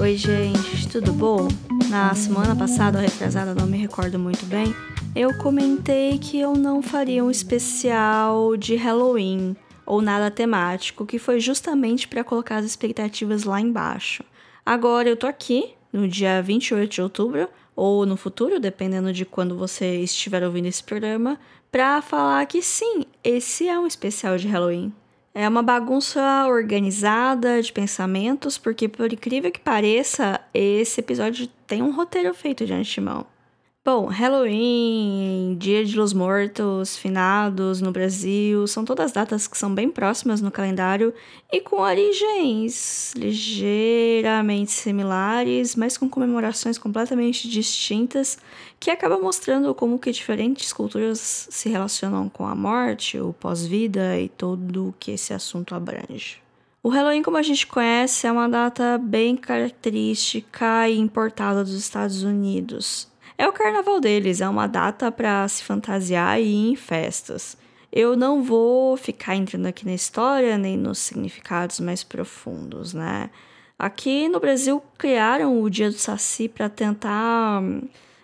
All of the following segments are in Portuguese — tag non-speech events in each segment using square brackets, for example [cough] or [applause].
Oi, gente, tudo bom? Na semana passada, ou retrasada, não me recordo muito bem, eu comentei que eu não faria um especial de Halloween ou nada temático, que foi justamente para colocar as expectativas lá embaixo. Agora eu tô aqui, no dia 28 de outubro, ou no futuro, dependendo de quando você estiver ouvindo esse programa, para falar que sim, esse é um especial de Halloween. É uma bagunça organizada de pensamentos, porque por incrível que pareça, esse episódio tem um roteiro feito de antemão. Bom, Halloween, Dia de los Mortos, Finados no Brasil, são todas datas que são bem próximas no calendário e com origens ligeiramente similares, mas com comemorações completamente distintas, que acaba mostrando como que diferentes culturas se relacionam com a morte, o pós-vida e todo o que esse assunto abrange. O Halloween, como a gente conhece, é uma data bem característica e importada dos Estados Unidos. É o carnaval deles, é uma data para se fantasiar e ir em festas. Eu não vou ficar entrando aqui na história nem nos significados mais profundos, né? Aqui no Brasil criaram o Dia do Saci para tentar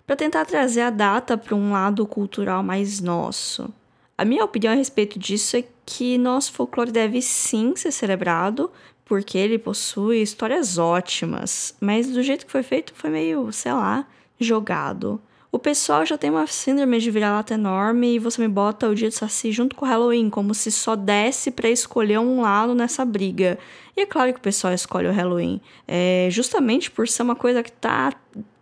para tentar trazer a data para um lado cultural mais nosso. A minha opinião a respeito disso é que nosso folclore deve sim ser celebrado, porque ele possui histórias ótimas, mas do jeito que foi feito foi meio, sei lá, jogado. O pessoal já tem uma síndrome de vira-lata enorme e você me bota o dia de Saci junto com o Halloween, como se só desse para escolher um lado nessa briga. E é claro que o pessoal escolhe o Halloween, é, justamente por ser uma coisa que tá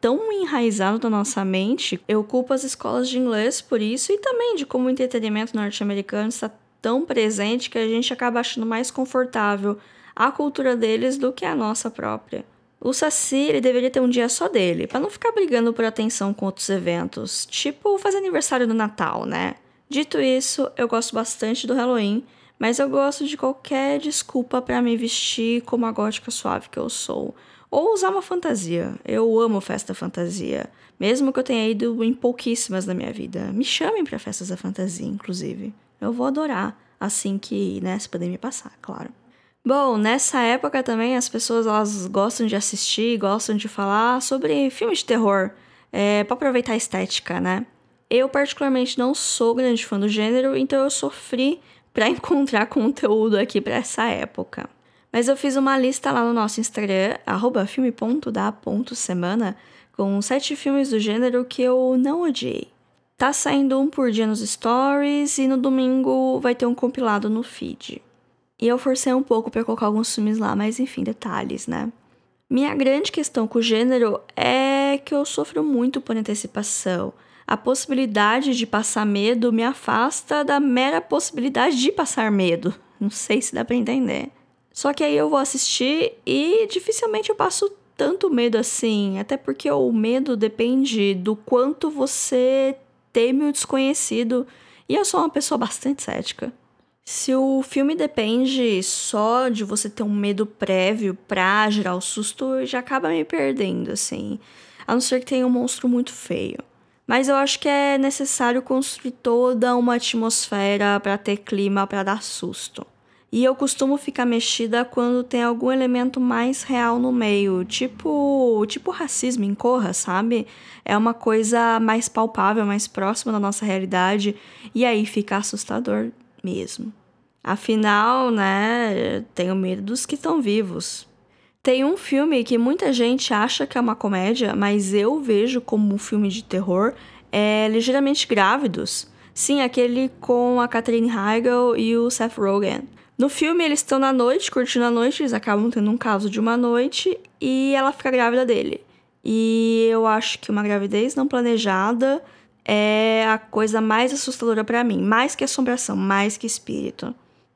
tão enraizado na nossa mente. Eu culpo as escolas de inglês por isso e também de como o entretenimento norte-americano está tão presente que a gente acaba achando mais confortável a cultura deles do que a nossa própria. O Saci ele deveria ter um dia só dele, para não ficar brigando por atenção com outros eventos, tipo fazer aniversário do Natal, né? Dito isso, eu gosto bastante do Halloween, mas eu gosto de qualquer desculpa para me vestir como a gótica suave que eu sou. Ou usar uma fantasia. Eu amo festa fantasia, mesmo que eu tenha ido em pouquíssimas na minha vida. Me chamem para festas da fantasia, inclusive. Eu vou adorar, assim que, né, puder me passar, claro. Bom, nessa época também as pessoas elas gostam de assistir, gostam de falar sobre filmes de terror, é, para aproveitar a estética, né? Eu particularmente não sou grande fã do gênero, então eu sofri [laughs] para encontrar conteúdo aqui para essa época. Mas eu fiz uma lista lá no nosso Instagram, filme.da.semana, com sete filmes do gênero que eu não odiei. Tá saindo um por dia nos stories e no domingo vai ter um compilado no feed. E eu forcei um pouco para colocar alguns filmes lá, mas enfim, detalhes, né? Minha grande questão com o gênero é que eu sofro muito por antecipação. A possibilidade de passar medo me afasta da mera possibilidade de passar medo. Não sei se dá para entender. Só que aí eu vou assistir e dificilmente eu passo tanto medo assim, até porque o medo depende do quanto você teme o desconhecido. E eu sou uma pessoa bastante cética. Se o filme depende só de você ter um medo prévio pra gerar o susto, já acaba me perdendo, assim. A não ser que tenha um monstro muito feio. Mas eu acho que é necessário construir toda uma atmosfera para ter clima para dar susto. E eu costumo ficar mexida quando tem algum elemento mais real no meio, tipo, tipo racismo em Corra, sabe? É uma coisa mais palpável, mais próxima da nossa realidade, e aí fica assustador mesmo. Afinal, né, tenho medo dos que estão vivos. Tem um filme que muita gente acha que é uma comédia, mas eu vejo como um filme de terror, é Ligeiramente Grávidos. Sim, aquele com a Catherine Heigl e o Seth Rogen. No filme, eles estão na noite, curtindo a noite, eles acabam tendo um caso de uma noite e ela fica grávida dele. E eu acho que uma gravidez não planejada é a coisa mais assustadora para mim, mais que assombração, mais que espírito,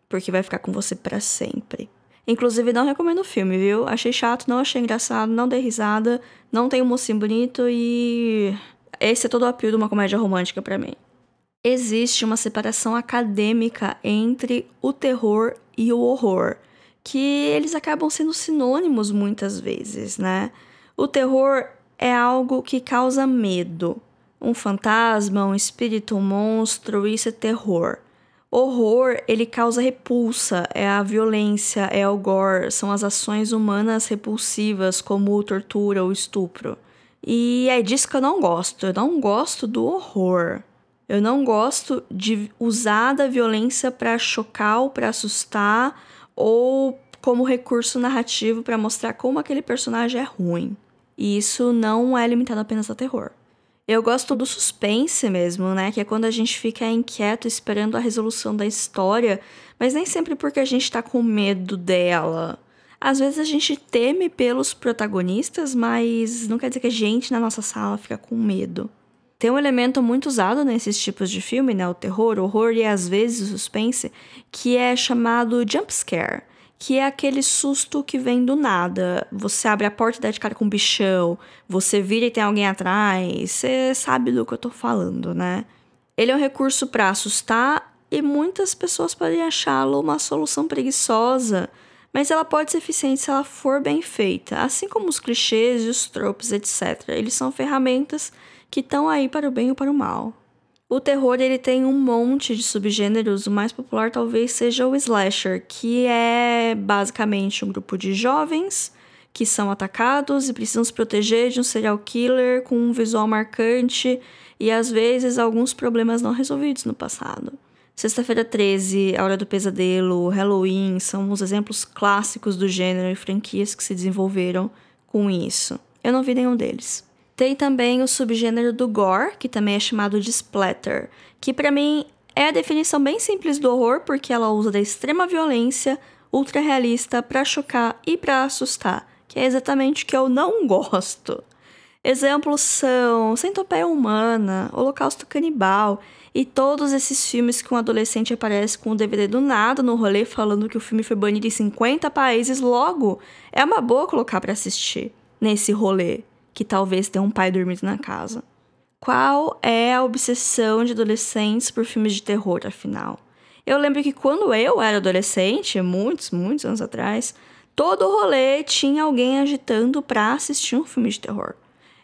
porque vai ficar com você para sempre. Inclusive, não recomendo o filme, viu? Achei chato, não achei engraçado, não dei risada, não tem um mocinho bonito e esse é todo o apelo de uma comédia romântica para mim. Existe uma separação acadêmica entre o terror e o horror, que eles acabam sendo sinônimos muitas vezes, né? O terror é algo que causa medo, um fantasma, um espírito, um monstro, isso é terror. Horror, ele causa repulsa, é a violência, é o gore, são as ações humanas repulsivas, como tortura ou estupro. E é disso que eu não gosto. Eu não gosto do horror. Eu não gosto de usar da violência para chocar ou para assustar ou como recurso narrativo para mostrar como aquele personagem é ruim. E isso não é limitado apenas a terror. Eu gosto do suspense mesmo, né? Que é quando a gente fica inquieto esperando a resolução da história, mas nem sempre porque a gente tá com medo dela. Às vezes a gente teme pelos protagonistas, mas não quer dizer que a gente na nossa sala fica com medo. Tem um elemento muito usado nesses tipos de filme, né? O terror, o horror e às vezes o suspense, que é chamado jump scare que é aquele susto que vem do nada. Você abre a porta e dá de cara com um bichão, você vira e tem alguém atrás, você sabe do que eu tô falando, né? Ele é um recurso para assustar e muitas pessoas podem achá-lo uma solução preguiçosa, mas ela pode ser eficiente se ela for bem feita, assim como os clichês e os tropes, etc. Eles são ferramentas que estão aí para o bem ou para o mal. O terror ele tem um monte de subgêneros, o mais popular talvez seja o slasher, que é basicamente um grupo de jovens que são atacados e precisam se proteger de um serial killer com um visual marcante e às vezes alguns problemas não resolvidos no passado. Sexta-feira 13, A Hora do Pesadelo, Halloween são os exemplos clássicos do gênero e franquias que se desenvolveram com isso. Eu não vi nenhum deles. Tem também o subgênero do gore, que também é chamado de splatter, que para mim é a definição bem simples do horror, porque ela usa da extrema violência ultra realista para chocar e para assustar, que é exatamente o que eu não [laughs] gosto. Exemplos são Centopeia Humana, Holocausto Canibal e todos esses filmes que um adolescente aparece com o DVD do nada no rolê falando que o filme foi banido em 50 países, logo é uma boa colocar para assistir nesse rolê que talvez tenha um pai dormindo na casa. Qual é a obsessão de adolescentes por filmes de terror, afinal? Eu lembro que quando eu era adolescente, muitos, muitos anos atrás, todo rolê tinha alguém agitando pra assistir um filme de terror.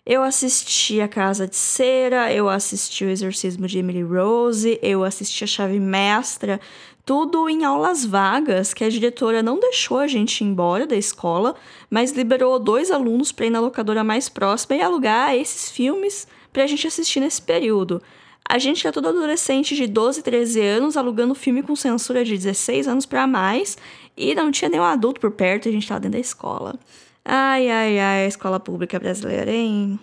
Eu assisti A Casa de Cera, eu assisti O Exorcismo de Emily Rose, eu assisti A Chave Mestra, tudo em aulas vagas, que a diretora não deixou a gente ir embora da escola, mas liberou dois alunos para ir na locadora mais próxima e alugar esses filmes para a gente assistir nesse período. A gente é todo adolescente de 12, 13 anos, alugando filme com censura de 16 anos para mais, e não tinha nenhum adulto por perto, a gente estava dentro da escola. Ai, ai, ai, a escola pública brasileira, hein?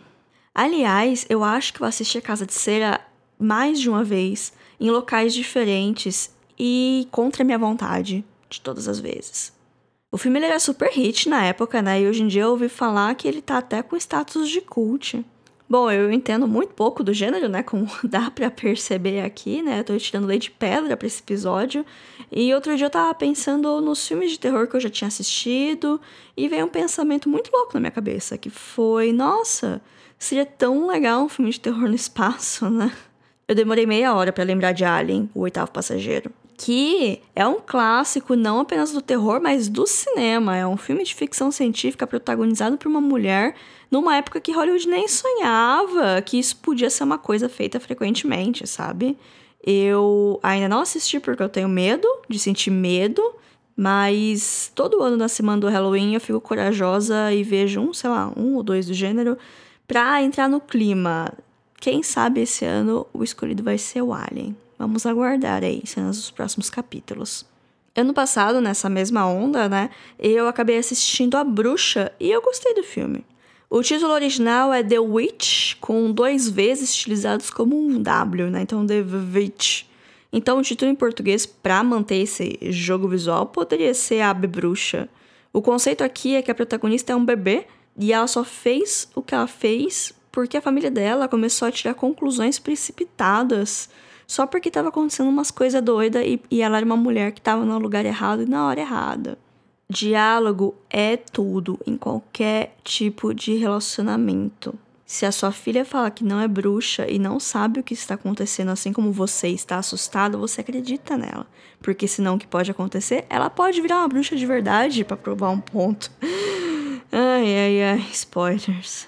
Aliás, eu acho que eu assisti a Casa de Cera mais de uma vez, em locais diferentes, e contra a minha vontade, de todas as vezes. O filme ele era super hit na época, né? E hoje em dia eu ouvi falar que ele tá até com status de cult. Bom, eu entendo muito pouco do gênero, né? Como [laughs] dá para perceber aqui, né? Eu tô tirando leite de pedra para esse episódio. E outro dia eu tava pensando nos filmes de terror que eu já tinha assistido e veio um pensamento muito louco na minha cabeça, que foi, nossa, seria tão legal um filme de terror no espaço, né? Eu demorei meia hora para lembrar de Alien, o oitavo passageiro que é um clássico não apenas do terror, mas do cinema. É um filme de ficção científica protagonizado por uma mulher numa época que Hollywood nem sonhava que isso podia ser uma coisa feita frequentemente, sabe? Eu ainda não assisti porque eu tenho medo de sentir medo, mas todo ano na semana do Halloween eu fico corajosa e vejo um, sei lá, um ou dois do gênero pra entrar no clima. Quem sabe esse ano o escolhido vai ser o Alien. Vamos aguardar aí cenas dos próximos capítulos. Ano passado, nessa mesma onda, né, eu acabei assistindo A Bruxa e eu gostei do filme. O título original é The Witch, com dois V's estilizados como um W, né? Então, The Witch. Então, o título em português, para manter esse jogo visual, poderia ser A Bruxa. O conceito aqui é que a protagonista é um bebê e ela só fez o que ela fez porque a família dela começou a tirar conclusões precipitadas só porque estava acontecendo umas coisas doidas e, e ela era uma mulher que estava no lugar errado e na hora errada. Diálogo é tudo em qualquer tipo de relacionamento. Se a sua filha fala que não é bruxa e não sabe o que está acontecendo, assim como você está assustado, você acredita nela. Porque senão o que pode acontecer? Ela pode virar uma bruxa de verdade para provar um ponto. [laughs] Ai, ai, ai, spoilers.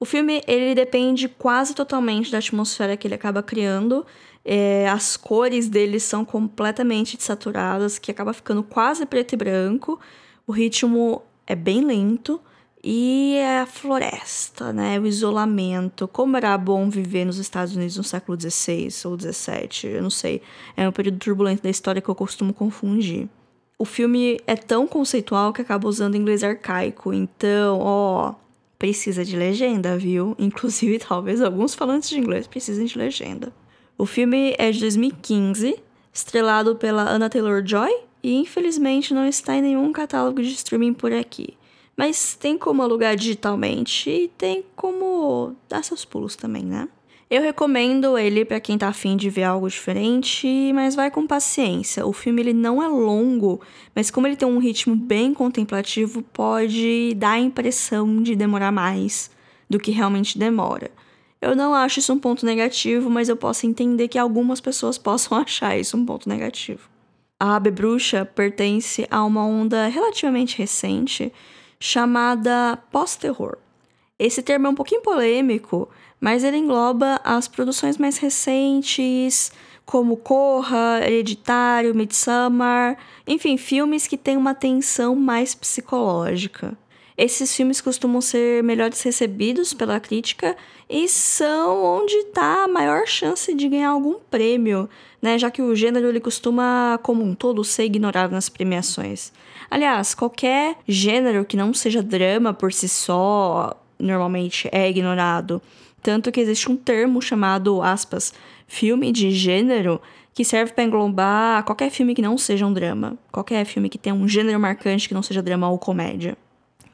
O filme ele depende quase totalmente da atmosfera que ele acaba criando É, as cores deles são completamente desaturadas, que acaba ficando quase preto e branco. O ritmo é bem lento. E é a floresta, né? O isolamento. Como era bom viver nos Estados Unidos no século XVI ou XVII, eu não sei. É um período turbulento da história que eu costumo confundir. O filme é tão conceitual que acaba usando inglês arcaico. Então, ó, precisa de legenda, viu? Inclusive, [laughs] talvez alguns falantes de inglês precisem de legenda. O filme é de 2015, estrelado pela Anna Taylor-Joy e infelizmente não está em nenhum catálogo de streaming por aqui. Mas tem como alugar digitalmente e tem como dar seus pulos também, né? Eu recomendo ele para quem tá afim de ver algo diferente, mas vai com paciência. O filme ele não é longo, mas como ele tem um ritmo bem contemplativo, pode dar a impressão de demorar mais do que realmente demora. Eu não acho isso um ponto negativo, mas eu posso entender que algumas pessoas possam [laughs] achar isso um ponto negativo. A Ave Bruxa pertence a uma onda relativamente recente chamada pós-terror. Esse termo é um pouquinho polêmico, mas ele engloba as produções mais recentes, como Corra, Hereditário, Midsommar, enfim, filmes que têm uma tensão mais psicológica. Esses filmes costumam ser melhores recebidos pela crítica e são onde está a maior chance de ganhar algum prêmio, né? Já que o gênero ele costuma, como um todo, ser ignorado nas premiações. Aliás, qualquer gênero que não seja drama por si só, normalmente é ignorado. Tanto que existe um termo chamado, aspas, filme de gênero, que serve para englobar qualquer filme que não seja um drama. Qualquer filme que tenha um gênero marcante que não seja drama ou comédia.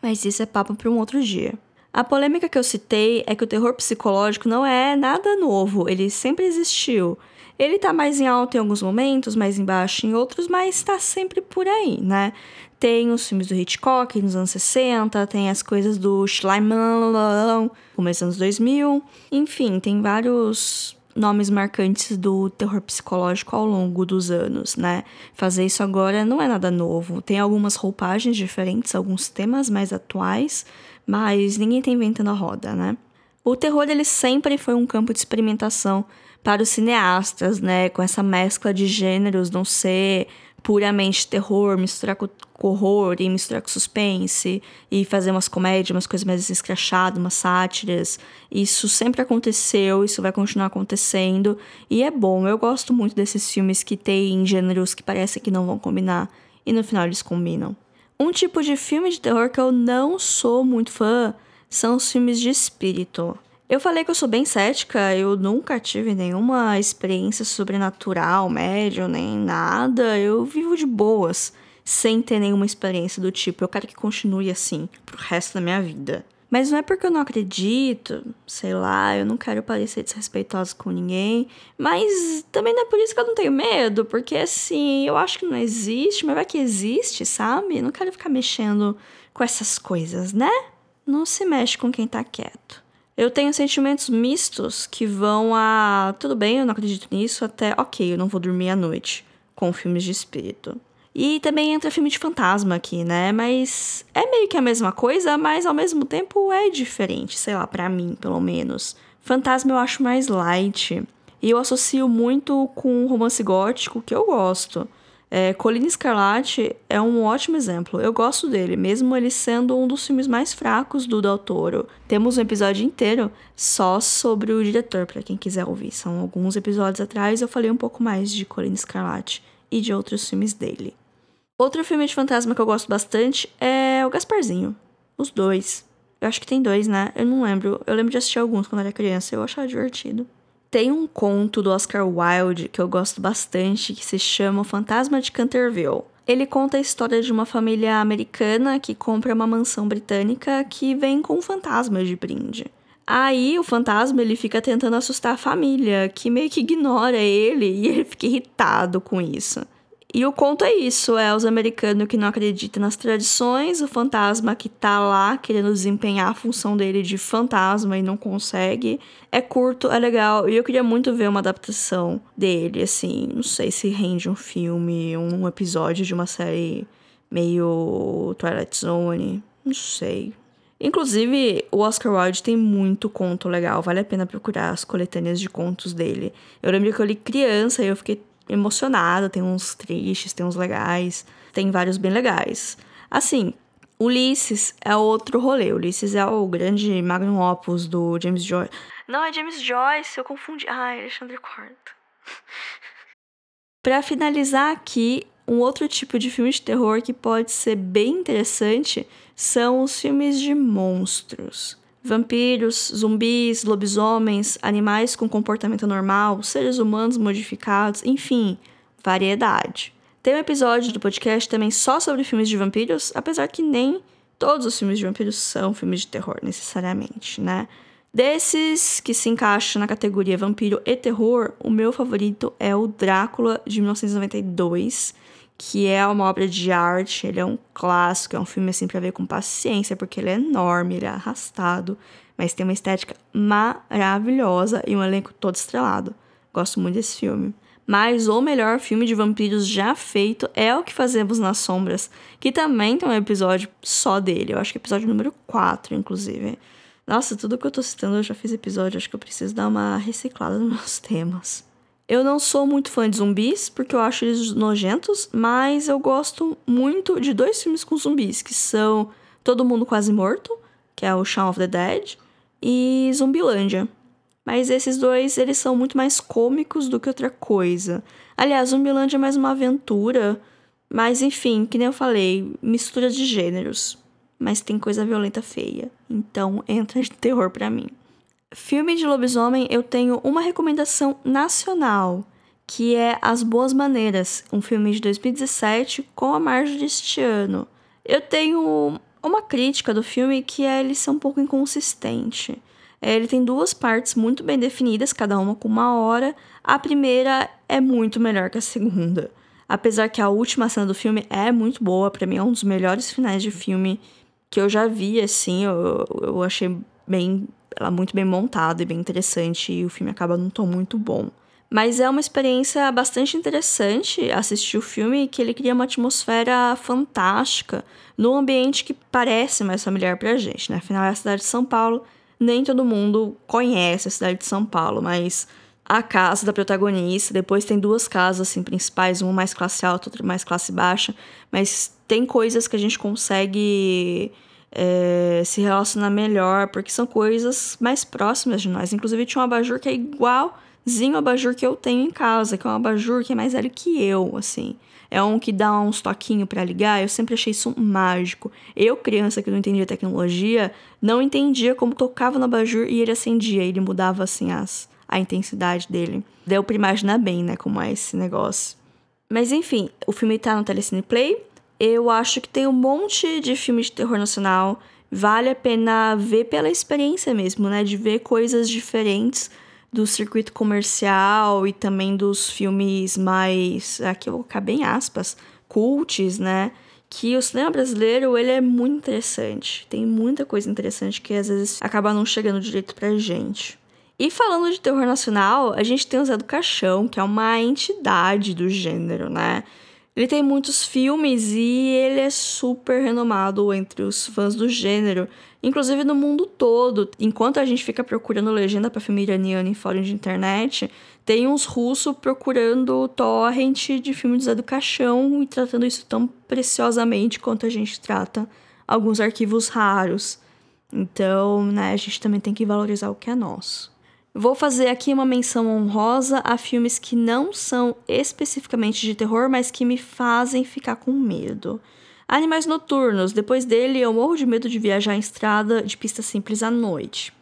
Mas isso é papo para um outro dia. A polêmica que eu citei é que o terror psicológico não é nada novo, ele sempre existiu. Ele tá mais em alta em alguns momentos, mais embaixo em outros, mas tá sempre por aí, né? Tem os filmes do Hitchcock nos anos 60, tem as coisas do Schleiman, começo dos anos 2000. Enfim, tem vários nomes marcantes do terror psicológico ao longo dos anos, né? Fazer isso agora não é nada novo. Tem algumas roupagens diferentes, alguns temas mais atuais, mas ninguém tá inventando a roda, né? O terror ele sempre foi um campo de experimentação para os cineastas, né? Com essa mescla de gêneros não ser puramente terror, misturar com, horror e misturar com suspense e fazer umas comédias, umas coisas mais escrachadas, umas sátiras. Isso sempre aconteceu, isso vai continuar acontecendo e é bom. Eu gosto muito desses filmes que têm gêneros que parecem que não vão combinar e no final eles combinam. Um tipo de filme de terror que eu não sou muito fã são os filmes de espírito. Eu falei que eu sou bem cética, eu nunca tive nenhuma experiência sobrenatural, médium, nem nada. Eu vivo de boas, sem ter nenhuma experiência do tipo. Eu quero que continue assim pro resto da minha vida. Mas não é porque eu não acredito, sei lá, eu não quero parecer desrespeitosa com ninguém. Mas também não é por isso que eu não tenho medo, porque assim, eu acho que não existe, mas vai que existe, sabe? Eu não quero ficar mexendo com essas coisas, né? Não se mexe com quem tá quieto. Eu tenho sentimentos mistos que vão a. Tudo bem, eu não acredito nisso, até ok, eu não vou dormir à noite com filmes de espírito. E também entra filme de fantasma aqui, né? Mas é meio que a mesma coisa, mas ao mesmo tempo é diferente, sei lá, para mim, pelo menos. Fantasma eu acho mais light. E eu associo muito com romance gótico, que eu gosto. É, Colina Escarlate é um ótimo exemplo. Eu gosto dele, mesmo ele sendo um dos filmes mais fracos do Del Toro. Temos um episódio inteiro só sobre o diretor, para quem quiser ouvir. São alguns episódios atrás eu falei um pouco mais de Colina Escarlate e de outros filmes dele. Outro filme de fantasma que eu gosto bastante é o Gasparzinho. Os dois. Eu acho que tem dois, né? Eu não lembro. Eu lembro de assistir alguns quando era criança. Eu achava divertido. Tem um conto do Oscar Wilde que eu gosto bastante que se chama O Fantasma de Canterville. Ele conta a história de uma família americana que compra uma mansão britânica que vem com fantasmas de brinde. Aí o fantasma ele fica tentando assustar a família, que meio que ignora ele e ele fica irritado com isso. E o conto é isso: é os americanos que não acreditam nas tradições, o fantasma que tá lá querendo desempenhar a função dele de fantasma e não consegue. É curto, é legal, e eu queria muito ver uma adaptação dele, assim. Não sei se rende um filme, um episódio de uma série meio Twilight Zone. Não sei. Inclusive, o Oscar Wilde tem muito conto legal, vale a pena procurar as coletâneas de contos dele. Eu lembro que eu li criança e eu fiquei emocionada, tem uns tristes, tem uns legais, tem vários bem legais. Assim, Ulisses é outro rolê. Ulisses é o grande magnum opus do James Joyce. Não, é James Joyce, eu confundi. Ah, é Alexandre Corto. [laughs] Para finalizar aqui, um outro tipo de filme de terror que pode ser bem interessante são os filmes de monstros. Vampiros, zumbis, lobisomens, animais com comportamento normal, seres humanos modificados, enfim, variedade. Tem um episódio do podcast também só sobre filmes de vampiros, apesar que nem todos os filmes de vampiros são filmes de terror, necessariamente, né? Desses que se encaixam na categoria vampiro e terror, o meu favorito é o Drácula de 1992, que é uma obra de arte, ele é um clássico, é um filme assim para ver com paciência, porque ele é enorme, ele é arrastado, mas tem uma estética maravilhosa e um elenco todo estrelado. Gosto muito desse filme. Mas o melhor filme de vampiros já feito é O que Fazemos nas Sombras, que também tem um episódio só dele. Eu acho que é episódio número 4, inclusive. Nossa, tudo que eu tô citando eu já fiz episódio, acho que eu preciso dar uma reciclada nos meus temas. Eu não sou muito fã de zumbis, porque eu acho eles nojentos, mas eu gosto muito de dois filmes com zumbis, que são Todo Mundo Quase Morto, que é o Shaun of the Dead, e Zumbilândia. Mas esses dois, eles são muito mais cômicos do que outra coisa. Aliás, Zumbilândia é mais uma aventura, mas enfim, que nem eu falei, mistura de gêneros. Mas tem coisa violenta feia, então [laughs] entra de terror para mim. Filme de lobisomem, eu tenho uma recomendação nacional, que é As Boas Maneiras, um filme de 2017 com a Marjorie deste ano. Eu tenho uma crítica do filme que é ele ser um pouco inconsistente. É, ele tem duas partes muito bem definidas, cada uma com uma hora. A primeira é muito melhor que a segunda. Apesar que a última cena do filme é muito boa, para mim é um dos melhores finais de filme que eu já vi, assim. Eu, eu achei bem, ela muito bem montada e bem interessante, e o filme acaba num tom muito bom. Mas é uma experiência bastante interessante assistir o filme, que ele cria uma atmosfera fantástica num ambiente que parece mais familiar pra gente, né? Afinal, é a cidade de São Paulo nem todo mundo conhece a cidade de São Paulo, mas a casa da protagonista, depois tem duas casas assim principais, uma mais classe alta, outra mais classe baixa, mas tem coisas que a gente consegue é, se relacionar melhor, porque são coisas mais próximas de nós. Inclusive tinha um abajur que é igualzinho ao abajur que eu tenho em casa, que é um abajur que é mais velho que eu, assim é um que dá uns toquinhos para ligar. Eu sempre achei isso mágico. Eu, criança que não entendia tecnologia, não entendia como tocava no abajur e ele acendia, ele mudava assim as, a intensidade dele. Deu pra imaginar bem, né, como é esse negócio. Mas enfim, o filme tá no Telecine Play. Eu acho que tem um monte de filme de terror nacional. Vale a pena ver pela experiência mesmo, né? De ver coisas diferentes do circuito comercial e também dos filmes mais, aqui eu vou colocar bem aspas, cults, né? Que o cinema brasileiro, ele é muito interessante. Tem muita coisa interessante que às vezes acaba não chegando direito pra gente. E falando de terror nacional, a gente tem o Zé do Caixão, que é uma entidade do gênero, né? Ele tem muitos filmes e ele é super renomado entre os fãs do gênero inclusive no mundo todo. Enquanto a gente fica procurando legenda para filme iraniano em fórum de internet, tem uns russos procurando torrent de filme do Zé do Caixão e tratando isso tão preciosamente quanto a gente trata alguns arquivos raros. Então, né, a gente também tem que valorizar o que é nosso. Vou fazer aqui uma menção honrosa a filmes que não são especificamente de terror, mas que me fazem ficar com medo. Animais noturnos. Depois dele, eu morro de medo de viajar em estrada de pista simples à noite.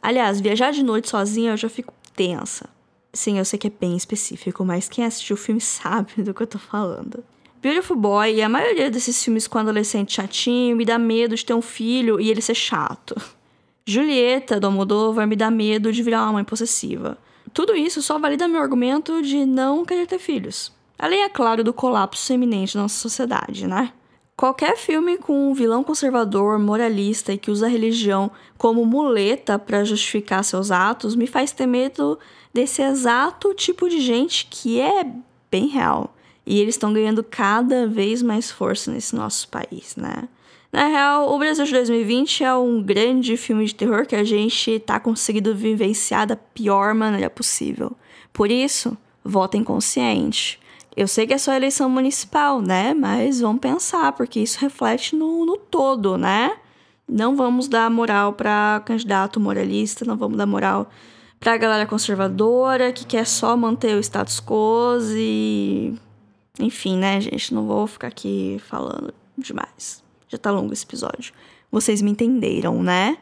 Aliás, viajar de noite sozinha eu já fico tensa. Sim, eu sei que é bem específico, mas quem assistiu o filme [laughs] sabe do que eu tô falando. Beautiful Boy e a maioria desses filmes com adolescente chatinho me dá medo de ter um filho e ele ser chato. Julieta, do Almodóvar, me dá medo de virar uma mãe possessiva. Tudo isso só valida meu argumento de não querer ter filhos. Além, é claro, do colapso iminente da nossa sociedade, né? Qualquer filme com um vilão conservador, moralista e que usa a religião como muleta para justificar seus atos me faz ter medo desse exato tipo de gente que é bem real. E eles estão ganhando cada vez mais força nesse nosso país, né? Na real, o Brasil de 2020 é um grande filme de terror que a gente tá conseguindo vivenciar da pior maneira possível. Por isso, votem consciente. Eu sei que é só eleição municipal, né? Mas vamos pensar, porque isso reflete no, no todo, né? Não vamos dar moral para candidato moralista, não vamos dar moral pra galera conservadora que quer só manter o status quo e. Enfim, né, gente? Não vou ficar aqui falando demais. Já tá longo esse episódio. Vocês me entenderam, né?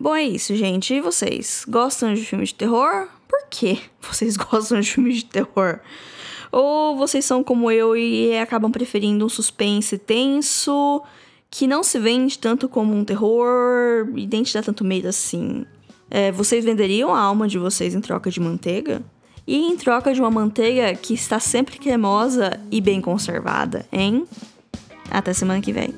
Bom, é isso, gente. E vocês? Gostam de filmes de terror? Por que [laughs] vocês gostam de filmes de terror? Ou vocês são como eu e acabam preferindo um suspense tenso que não se vende tanto como um terror e nem te dá tanto medo assim? É, vocês venderiam a alma de vocês em troca de manteiga? E em troca de uma manteiga que está sempre cremosa e bem conservada, hein? Até semana que vem.